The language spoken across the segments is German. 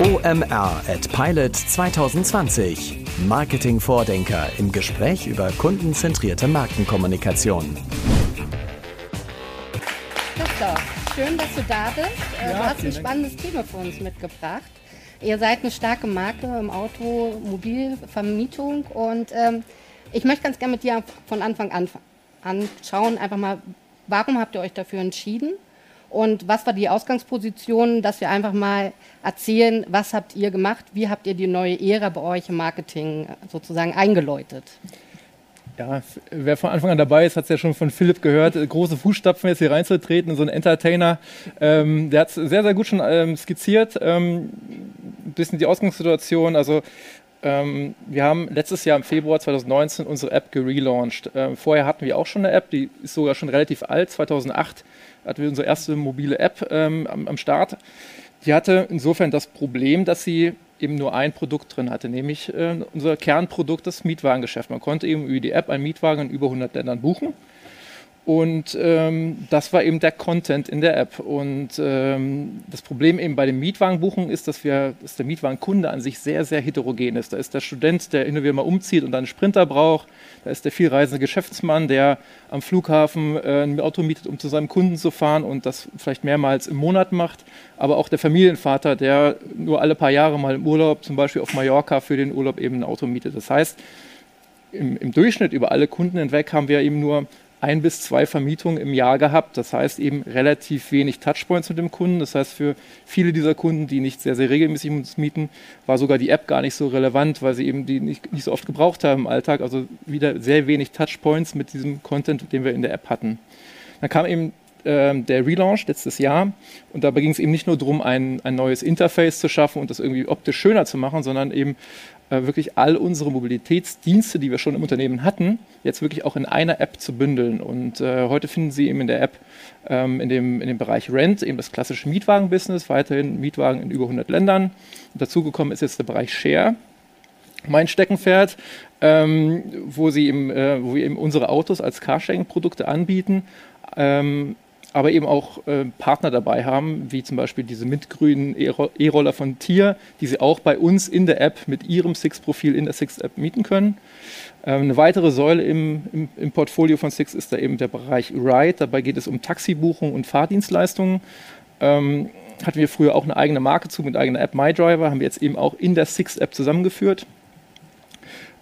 OMR at Pilot 2020. Marketing-Vordenker im Gespräch über kundenzentrierte Markenkommunikation. Christoph, schön, dass du da bist. Äh, Ja, du hast ein spannendes Thema für uns mitgebracht. Ihr seid eine starke Marke im Automobilvermietung und ähm, ich möchte ganz gerne mit dir von Anfang an anschauen, einfach mal, warum habt ihr euch dafür entschieden und was war die Ausgangsposition, dass wir einfach mal erzählen, was habt ihr gemacht, wie habt ihr die neue Ära bei euch im Marketing sozusagen eingeläutet? Ja, wer von Anfang an dabei ist, hat es ja schon von Philipp gehört. Große Fußstapfen jetzt hier reinzutreten, so ein Entertainer. Ähm, der hat es sehr, sehr gut schon ähm, skizziert. Ähm, bisschen die Ausgangssituation. Also ähm, wir haben letztes Jahr im Februar 2019 unsere App gelauncht. Ähm, vorher hatten wir auch schon eine App, die ist sogar schon relativ alt. 2008 hatten wir unsere erste mobile App ähm, am, am Start. Die hatte insofern das Problem, dass sie eben nur ein Produkt drin hatte, nämlich äh, unser Kernprodukt, das Mietwagengeschäft. Man konnte eben über die App einen Mietwagen in über 100 Ländern buchen. Und ähm, das war eben der Content in der App. Und ähm, das Problem eben bei den Mietwagenbuchungen ist, dass, wir, dass der Mietwagenkunde an sich sehr, sehr heterogen ist. Da ist der Student, der hin und wieder mal umzieht und dann einen Sprinter braucht. Da ist der vielreisende Geschäftsmann, der am Flughafen äh, ein Auto mietet, um zu seinem Kunden zu fahren und das vielleicht mehrmals im Monat macht. Aber auch der Familienvater, der nur alle paar Jahre mal im Urlaub, zum Beispiel auf Mallorca, für den Urlaub eben ein Auto mietet. Das heißt, im, im Durchschnitt über alle Kunden hinweg haben wir eben nur ein bis zwei Vermietungen im Jahr gehabt. Das heißt eben relativ wenig Touchpoints mit dem Kunden. Das heißt, für viele dieser Kunden, die nicht sehr, sehr regelmäßig uns mieten, war sogar die App gar nicht so relevant, weil sie eben die nicht, nicht so oft gebraucht haben im Alltag. Also wieder sehr wenig Touchpoints mit diesem Content, den wir in der App hatten. Dann kam eben ähm, der Relaunch letztes Jahr und dabei ging es eben nicht nur darum, ein, ein neues Interface zu schaffen und das irgendwie optisch schöner zu machen, sondern eben äh, wirklich all unsere Mobilitätsdienste, die wir schon im Unternehmen hatten, jetzt wirklich auch in einer App zu bündeln. Und äh, heute finden Sie eben in der App ähm, in, dem, in dem Bereich Rent eben das klassische Mietwagen-Business, weiterhin Mietwagen in über 100 Ländern. Und dazugekommen ist jetzt der Bereich Share, mein Steckenpferd, ähm, wo, sie eben, äh, wo wir eben unsere Autos als Carsharing-Produkte anbieten, ähm, aber eben auch äh, Partner dabei haben, wie zum Beispiel diese mintgrünen E-Ro- E-Roller von Tier, die sie auch bei uns in der App mit ihrem Six-Profil in der Six-App mieten können. Ähm, eine weitere Säule im, im, im Portfolio von Six ist da eben der Bereich Ride. Dabei geht es um Taxibuchung und Fahrdienstleistungen. Ähm, hatten wir früher auch eine eigene Marke zu mit eigener App MyDriver, haben wir jetzt eben auch in der Six-App zusammengeführt.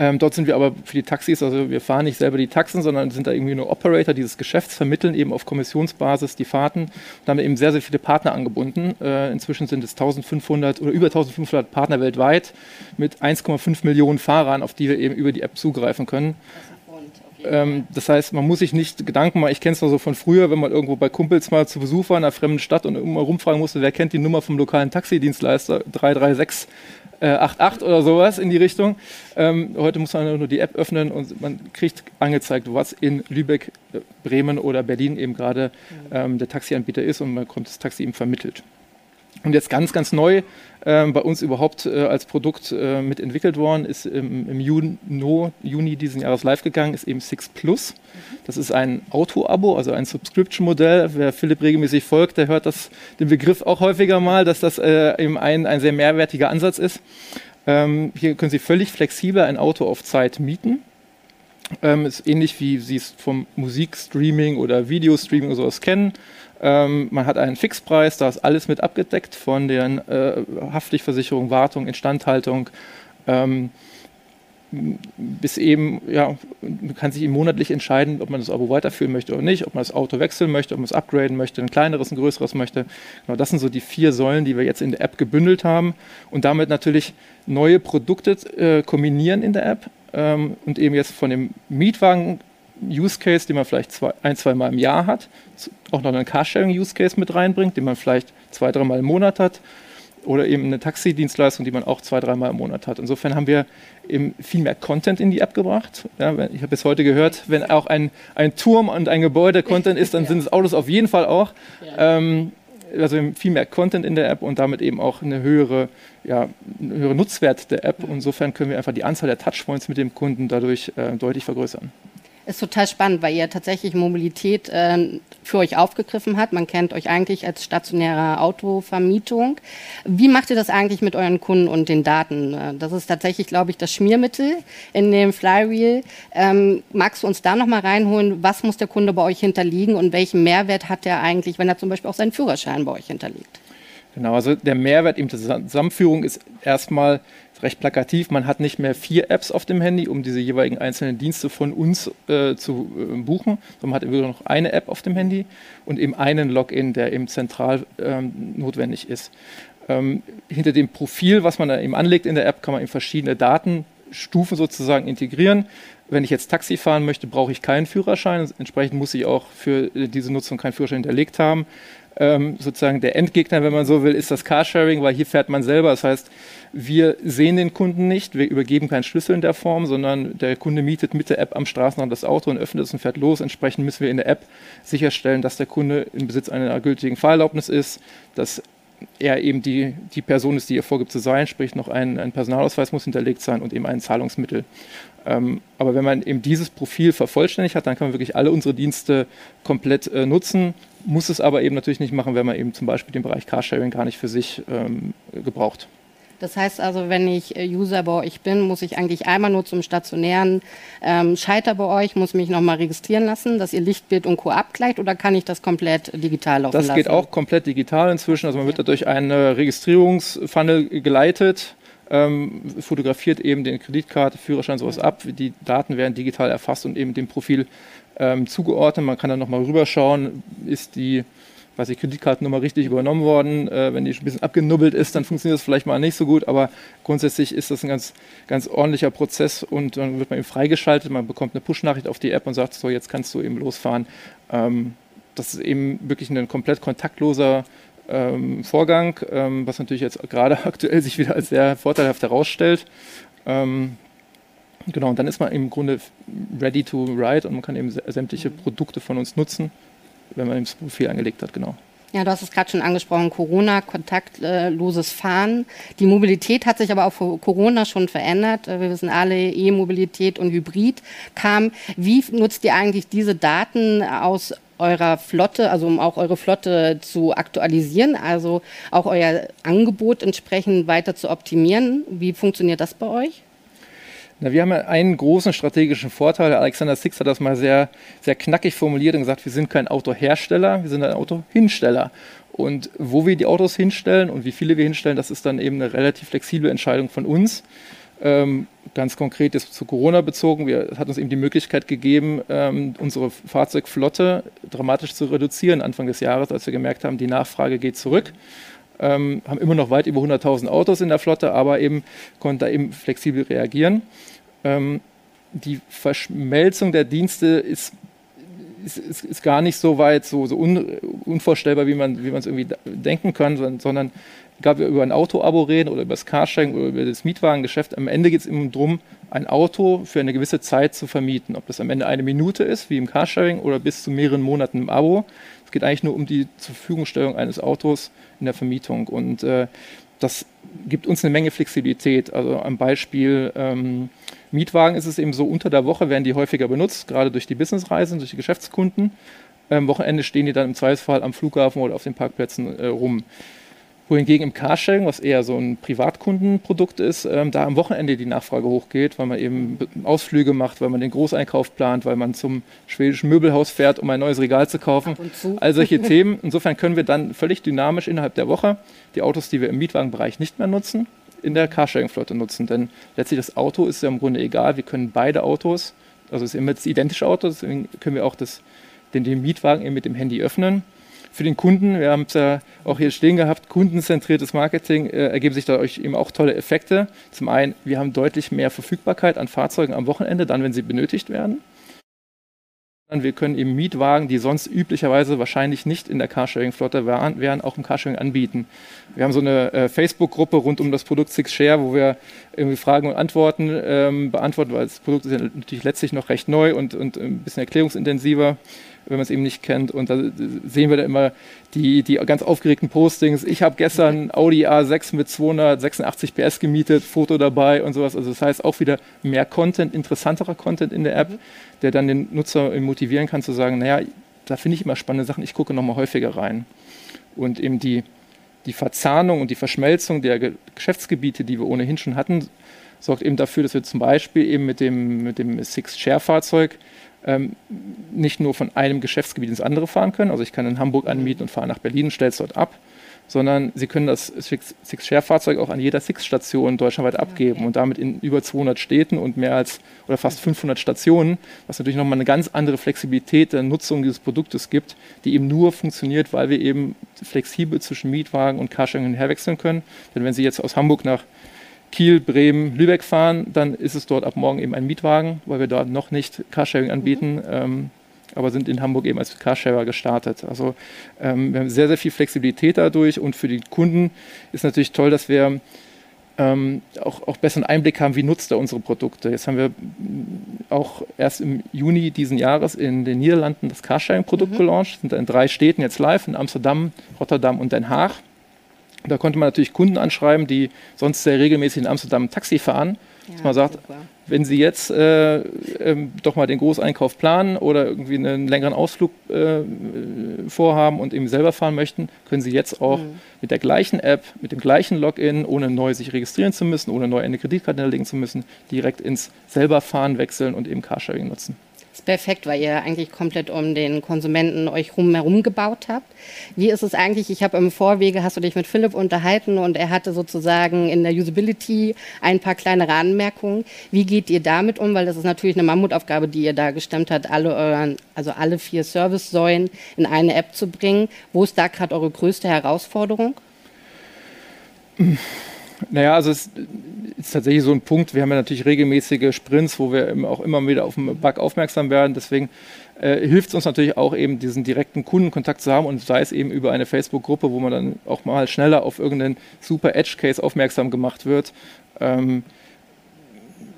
Ähm, dort sind wir aber für die Taxis, also wir fahren nicht selber die Taxen, sondern sind da irgendwie nur Operator dieses Geschäfts, vermitteln eben auf Kommissionsbasis die Fahrten und haben eben sehr, sehr viele Partner angebunden. Äh, inzwischen sind es 1500 oder über 1500 Partner weltweit mit 1,5 Millionen Fahrern, auf die wir eben über die App zugreifen können. Ähm, das heißt, man muss sich nicht Gedanken machen. Ich kenne es noch so von früher, wenn man irgendwo bei Kumpels mal zu Besuch war in einer fremden Stadt und immer rumfragen musste, wer kennt die Nummer vom lokalen Taxidienstleister 336 äh, 88 oder sowas in die Richtung. Ähm, heute muss man nur die App öffnen und man kriegt angezeigt, was in Lübeck, äh, Bremen oder Berlin eben gerade ähm, der Taxianbieter ist und man bekommt das Taxi eben vermittelt. Und jetzt ganz, ganz neu ähm, bei uns überhaupt äh, als Produkt äh, mitentwickelt worden, ist im, im Juni, Juni diesen Jahres live gegangen, ist eben Six Plus. Das ist ein Auto-Abo, also ein Subscription-Modell. Wer Philipp regelmäßig folgt, der hört das, den Begriff auch häufiger mal, dass das äh, eben ein, ein sehr mehrwertiger Ansatz ist. Ähm, hier können Sie völlig flexibel ein Auto auf Zeit mieten. Ähm, ist ähnlich wie Sie es vom Musikstreaming oder Videostreaming oder sowas kennen. Ähm, man hat einen Fixpreis, da ist alles mit abgedeckt von den äh, Haftpflichtversicherung, Wartung, Instandhaltung. Ähm, bis eben, ja, man kann sich eben monatlich entscheiden, ob man das Abo weiterführen möchte oder nicht, ob man das Auto wechseln möchte, ob man es upgraden möchte, ein kleineres, ein größeres möchte. Genau, das sind so die vier Säulen, die wir jetzt in der App gebündelt haben und damit natürlich neue Produkte äh, kombinieren in der App ähm, und eben jetzt von dem Mietwagen Use Case, den man vielleicht zwei, ein, zwei Mal im Jahr hat, auch noch einen Carsharing Use Case mit reinbringt, den man vielleicht zwei, dreimal im Monat hat oder eben eine Taxidienstleistung, die man auch zwei, dreimal im Monat hat. Insofern haben wir eben viel mehr Content in die App gebracht. Ja, ich habe bis heute gehört, wenn auch ein, ein Turm und ein Gebäude Content ist, dann sind es Autos auf jeden Fall auch. Ähm, also viel mehr Content in der App und damit eben auch eine höhere, ja, einen höheren Nutzwert der App. Insofern können wir einfach die Anzahl der Touchpoints mit dem Kunden dadurch äh, deutlich vergrößern. Ist total spannend, weil ihr tatsächlich Mobilität äh, für euch aufgegriffen habt. Man kennt euch eigentlich als stationäre Autovermietung. Wie macht ihr das eigentlich mit euren Kunden und den Daten? Äh, das ist tatsächlich, glaube ich, das Schmiermittel in dem Flywheel. Ähm, magst du uns da nochmal reinholen? Was muss der Kunde bei euch hinterliegen und welchen Mehrwert hat er eigentlich, wenn er zum Beispiel auch seinen Führerschein bei euch hinterlegt? Genau, also der Mehrwert eben der Zusammenführung ist erstmal recht plakativ. Man hat nicht mehr vier Apps auf dem Handy, um diese jeweiligen einzelnen Dienste von uns äh, zu äh, buchen, sondern man hat immer noch eine App auf dem Handy und eben einen Login, der eben zentral ähm, notwendig ist. Ähm, hinter dem Profil, was man da eben anlegt in der App, kann man eben verschiedene Datenstufen sozusagen integrieren. Wenn ich jetzt Taxi fahren möchte, brauche ich keinen Führerschein. Entsprechend muss ich auch für diese Nutzung keinen Führerschein hinterlegt haben. Ähm, sozusagen der Endgegner, wenn man so will, ist das Carsharing, weil hier fährt man selber. Das heißt, wir sehen den Kunden nicht, wir übergeben keinen Schlüssel in der Form, sondern der Kunde mietet mit der App am Straßenrand das Auto und öffnet es und fährt los. Entsprechend müssen wir in der App sicherstellen, dass der Kunde im Besitz einer gültigen Fahrerlaubnis ist, dass er eben die, die Person ist, die er vorgibt zu sein, sprich noch ein, ein Personalausweis muss hinterlegt sein und eben ein Zahlungsmittel. Ähm, aber wenn man eben dieses Profil vervollständigt hat, dann kann man wirklich alle unsere Dienste komplett äh, nutzen, muss es aber eben natürlich nicht machen, wenn man eben zum Beispiel den Bereich Carsharing gar nicht für sich ähm, gebraucht. Das heißt also, wenn ich äh, User bei euch bin, muss ich eigentlich einmal nur zum stationären ähm, Schalter bei euch, muss mich nochmal registrieren lassen, dass ihr Lichtbild und Co. abgleicht oder kann ich das komplett digital laufen das lassen? Das geht auch komplett digital inzwischen. Also man wird dadurch einen Registrierungsfunnel geleitet ähm, fotografiert eben den Kreditkarte, Führerschein, sowas ab. Die Daten werden digital erfasst und eben dem Profil ähm, zugeordnet. Man kann dann nochmal rüberschauen, ist die weiß ich, Kreditkartennummer richtig übernommen worden. Äh, wenn die ein bisschen abgenubbelt ist, dann funktioniert das vielleicht mal nicht so gut, aber grundsätzlich ist das ein ganz, ganz ordentlicher Prozess und dann wird man eben freigeschaltet, man bekommt eine Push-Nachricht auf die App und sagt, so jetzt kannst du eben losfahren. Ähm, das ist eben wirklich ein komplett kontaktloser ähm, Vorgang, ähm, was natürlich jetzt gerade aktuell sich wieder als sehr vorteilhaft herausstellt. Ähm, genau, und dann ist man im Grunde ready to ride und man kann eben sämtliche Produkte von uns nutzen, wenn man das Profil angelegt hat, genau. Ja, du hast es gerade schon angesprochen, Corona, kontaktloses Fahren. Die Mobilität hat sich aber auch vor Corona schon verändert. Wir wissen alle, E-Mobilität und Hybrid kam. Wie nutzt ihr eigentlich diese Daten aus eurer Flotte, also um auch eure Flotte zu aktualisieren, also auch euer Angebot entsprechend weiter zu optimieren. Wie funktioniert das bei euch? Na, wir haben einen großen strategischen Vorteil. Alexander Six hat das mal sehr, sehr knackig formuliert und gesagt, wir sind kein Autohersteller, wir sind ein Autohinsteller. Und wo wir die Autos hinstellen und wie viele wir hinstellen, das ist dann eben eine relativ flexible Entscheidung von uns. Ähm, ganz konkret ist zu Corona bezogen. Wir, hat uns eben die Möglichkeit gegeben, ähm, unsere Fahrzeugflotte dramatisch zu reduzieren Anfang des Jahres, als wir gemerkt haben, die Nachfrage geht zurück. Ähm, haben immer noch weit über 100.000 Autos in der Flotte, aber eben konnten da eben flexibel reagieren. Ähm, die Verschmelzung der Dienste ist ist, ist, ist, gar nicht so weit so, so un, unvorstellbar, wie man es irgendwie denken kann, sondern, sondern egal wir über ein Auto-Abo reden oder über das Carsharing oder über das Mietwagengeschäft, am Ende geht es immer darum, ein Auto für eine gewisse Zeit zu vermieten. Ob das am Ende eine Minute ist, wie im Carsharing, oder bis zu mehreren Monaten im Abo. Es geht eigentlich nur um die zur Verfügungstellung eines Autos in der Vermietung. Und äh, das gibt uns eine Menge Flexibilität. Also am Beispiel ähm, Mietwagen ist es eben so, unter der Woche werden die häufiger benutzt, gerade durch die Businessreisen, durch die Geschäftskunden. Am Wochenende stehen die dann im Zweifelsfall am Flughafen oder auf den Parkplätzen äh, rum wohingegen im Carsharing, was eher so ein Privatkundenprodukt ist, ähm, da am Wochenende die Nachfrage hochgeht, weil man eben Ausflüge macht, weil man den Großeinkauf plant, weil man zum schwedischen Möbelhaus fährt, um ein neues Regal zu kaufen. All solche Themen. Insofern können wir dann völlig dynamisch innerhalb der Woche die Autos, die wir im Mietwagenbereich nicht mehr nutzen, in der Carsharing-Flotte nutzen. Denn letztlich das Auto ist ja im Grunde egal. Wir können beide Autos, also es ist immer das identische Auto, deswegen können wir auch das, den, den Mietwagen eben mit dem Handy öffnen für den Kunden, wir haben es ja auch hier stehen gehabt, kundenzentriertes Marketing, äh, ergeben sich dadurch eben auch tolle Effekte. Zum einen, wir haben deutlich mehr Verfügbarkeit an Fahrzeugen am Wochenende, dann, wenn sie benötigt werden. Wir können eben Mietwagen, die sonst üblicherweise wahrscheinlich nicht in der Carsharing-Flotte wären, wären, auch im Carsharing anbieten. Wir haben so eine äh, Facebook-Gruppe rund um das Produkt Six Share, wo wir irgendwie Fragen und Antworten ähm, beantworten, weil das Produkt ist ja natürlich letztlich noch recht neu und, und ein bisschen erklärungsintensiver. Wenn man es eben nicht kennt. Und da sehen wir da immer die, die ganz aufgeregten Postings. Ich habe gestern Audi A6 mit 286 PS gemietet, Foto dabei und sowas. Also das heißt auch wieder mehr Content, interessanterer Content in der App, der dann den Nutzer motivieren kann zu sagen, naja, da finde ich immer spannende Sachen, ich gucke nochmal häufiger rein. Und eben die, die Verzahnung und die Verschmelzung der Geschäftsgebiete, die wir ohnehin schon hatten, sorgt eben dafür, dass wir zum Beispiel eben mit dem, mit dem Six-Share-Fahrzeug ähm, nicht nur von einem Geschäftsgebiet ins andere fahren können. Also ich kann in Hamburg anmieten und fahre nach Berlin und stelle es dort ab, sondern Sie können das Six-Share-Fahrzeug auch an jeder Six-Station deutschlandweit abgeben und damit in über 200 Städten und mehr als oder fast 500 Stationen, was natürlich nochmal eine ganz andere Flexibilität der Nutzung dieses Produktes gibt, die eben nur funktioniert, weil wir eben flexibel zwischen Mietwagen und Carsharing herwechseln können. Denn wenn Sie jetzt aus Hamburg nach Kiel, Bremen, Lübeck fahren, dann ist es dort ab morgen eben ein Mietwagen, weil wir dort noch nicht Carsharing anbieten. Mhm. Ähm, aber sind in Hamburg eben als Carsharer gestartet. Also ähm, wir haben sehr, sehr viel Flexibilität dadurch und für die Kunden ist natürlich toll, dass wir ähm, auch, auch besseren Einblick haben, wie nutzt er unsere Produkte. Jetzt haben wir auch erst im Juni diesen Jahres in den Niederlanden das Carsharing-Produkt mhm. gelauncht, sind in drei Städten jetzt live, in Amsterdam, Rotterdam und Den Haag. Da konnte man natürlich Kunden anschreiben, die sonst sehr regelmäßig in Amsterdam Taxi fahren ja, dass man sagt, super. wenn Sie jetzt äh, äh, doch mal den Großeinkauf planen oder irgendwie einen längeren Ausflug äh, vorhaben und eben selber fahren möchten, können Sie jetzt auch mhm. mit der gleichen App, mit dem gleichen Login, ohne neu sich registrieren zu müssen, ohne neu eine Kreditkarte hinterlegen zu müssen, direkt ins selber fahren wechseln und eben Carsharing nutzen ist perfekt, weil ihr eigentlich komplett um den Konsumenten euch herum gebaut habt. Wie ist es eigentlich? Ich habe im Vorwege, hast du dich mit Philipp unterhalten und er hatte sozusagen in der Usability ein paar kleinere Anmerkungen. Wie geht ihr damit um? Weil das ist natürlich eine Mammutaufgabe, die ihr da gestemmt habt, alle euren, also alle vier Service-Säulen in eine App zu bringen. Wo ist da gerade eure größte Herausforderung? Naja, also es ist tatsächlich so ein Punkt. Wir haben ja natürlich regelmäßige Sprints, wo wir auch immer wieder auf einen Bug aufmerksam werden. Deswegen äh, hilft es uns natürlich auch eben, diesen direkten Kundenkontakt zu haben und sei es eben über eine Facebook-Gruppe, wo man dann auch mal schneller auf irgendeinen super Edge-Case aufmerksam gemacht wird. Ähm,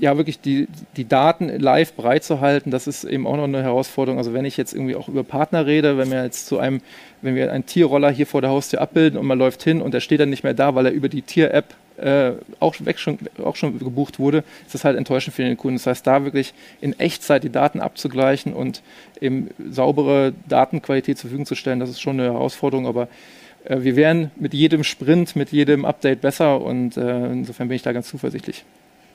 ja, wirklich die, die Daten live bereitzuhalten, das ist eben auch noch eine Herausforderung. Also wenn ich jetzt irgendwie auch über Partner rede, wenn wir jetzt zu einem, wenn wir einen Tierroller hier vor der Haustür abbilden und man läuft hin und der steht dann nicht mehr da, weil er über die Tier-App äh, auch, weg schon, auch schon gebucht wurde, ist das halt enttäuschend für den Kunden. Das heißt, da wirklich in Echtzeit die Daten abzugleichen und eben saubere Datenqualität zur Verfügung zu stellen, das ist schon eine Herausforderung, aber äh, wir werden mit jedem Sprint, mit jedem Update besser und äh, insofern bin ich da ganz zuversichtlich.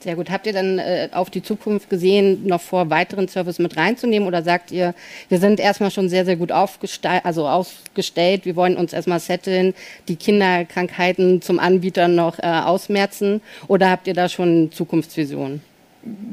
Sehr gut. Habt ihr dann äh, auf die Zukunft gesehen, noch vor, weiteren Service mit reinzunehmen oder sagt ihr, wir sind erstmal schon sehr, sehr gut also aufgestellt, wir wollen uns erstmal setteln, die Kinderkrankheiten zum Anbieter noch äh, ausmerzen oder habt ihr da schon Zukunftsvisionen?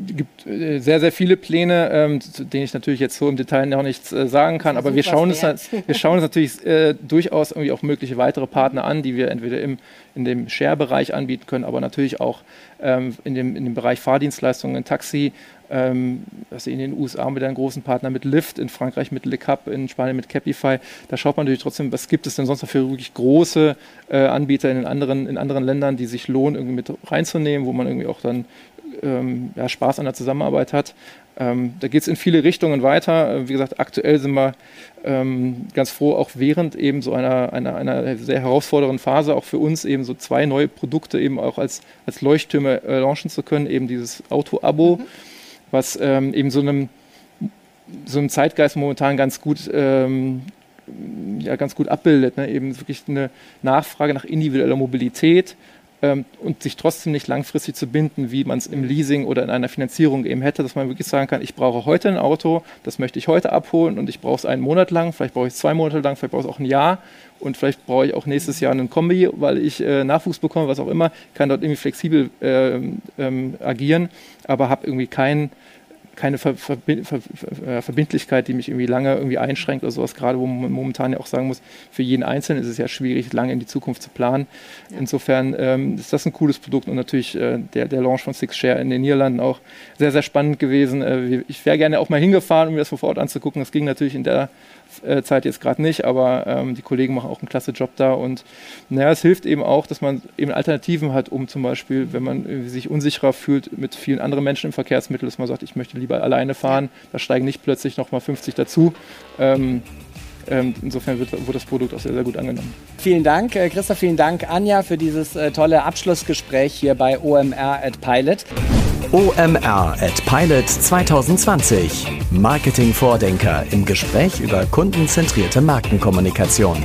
Gibt äh, sehr, sehr viele Pläne, ähm, zu denen ich natürlich jetzt so im Detail noch nichts äh, sagen kann, aber wir schauen, uns, wir schauen uns natürlich äh, durchaus irgendwie auch mögliche weitere Partner an, die wir entweder im, in dem Share-Bereich anbieten können, aber natürlich auch ähm, in, dem, in dem Bereich Fahrdienstleistungen, Taxi, ähm, also in den USA mit einem großen Partner mit Lyft, in Frankreich mit Le Cap, in Spanien mit Capify. Da schaut man natürlich trotzdem, was gibt es denn sonst noch für wirklich große äh, Anbieter in, den anderen, in anderen Ländern, die sich lohnen, irgendwie mit reinzunehmen, wo man irgendwie auch dann ähm, ja, Spaß an der Zusammenarbeit hat. Ähm, da geht es in viele Richtungen weiter. Äh, wie gesagt, aktuell sind wir ähm, ganz froh, auch während eben so einer, einer, einer sehr herausfordernden Phase auch für uns eben so zwei neue Produkte eben auch als, als Leuchttürme äh, launchen zu können. Eben dieses Auto-Abo, mhm. was ähm, eben so einem, so einem Zeitgeist momentan ganz gut ähm, ja, ganz gut abbildet. Ne? Eben wirklich eine Nachfrage nach individueller Mobilität, ähm, und sich trotzdem nicht langfristig zu binden, wie man es im Leasing oder in einer Finanzierung eben hätte, dass man wirklich sagen kann, ich brauche heute ein Auto, das möchte ich heute abholen und ich brauche es einen Monat lang, vielleicht brauche ich es zwei Monate lang, vielleicht brauche ich es auch ein Jahr und vielleicht brauche ich auch nächstes Jahr einen Kombi, weil ich äh, Nachwuchs bekomme, was auch immer, kann dort irgendwie flexibel äh, ähm, agieren, aber habe irgendwie keinen keine Ver Ver Ver äh, Verbindlichkeit, die mich irgendwie lange irgendwie einschränkt oder sowas, gerade wo man momentan ja auch sagen muss, für jeden Einzelnen ist es ja schwierig, lange in die Zukunft zu planen. Ja. Insofern ähm, ist das ein cooles Produkt und natürlich äh, der, der Launch von Six Share in den Niederlanden auch sehr, sehr spannend gewesen. Äh, ich wäre gerne auch mal hingefahren, um mir das vor Ort anzugucken. Das ging natürlich in der Zeit jetzt gerade nicht, aber ähm, die Kollegen machen auch einen klasse Job da und naja, es hilft eben auch, dass man eben Alternativen hat, um zum Beispiel, wenn man sich unsicherer fühlt mit vielen anderen Menschen im Verkehrsmittel, dass man sagt, ich möchte lieber alleine fahren. Da steigen nicht plötzlich nochmal 50 dazu. Ähm, ähm, insofern wird, wird, das Produkt auch sehr, sehr gut angenommen. Vielen Dank, äh, Christoph, vielen Dank, Anja, für dieses äh, tolle Abschlussgespräch hier bei OMR at Pilot. OMR at Pilot 2020. Marketing-Vordenker im Gespräch über kundenzentrierte Markenkommunikation.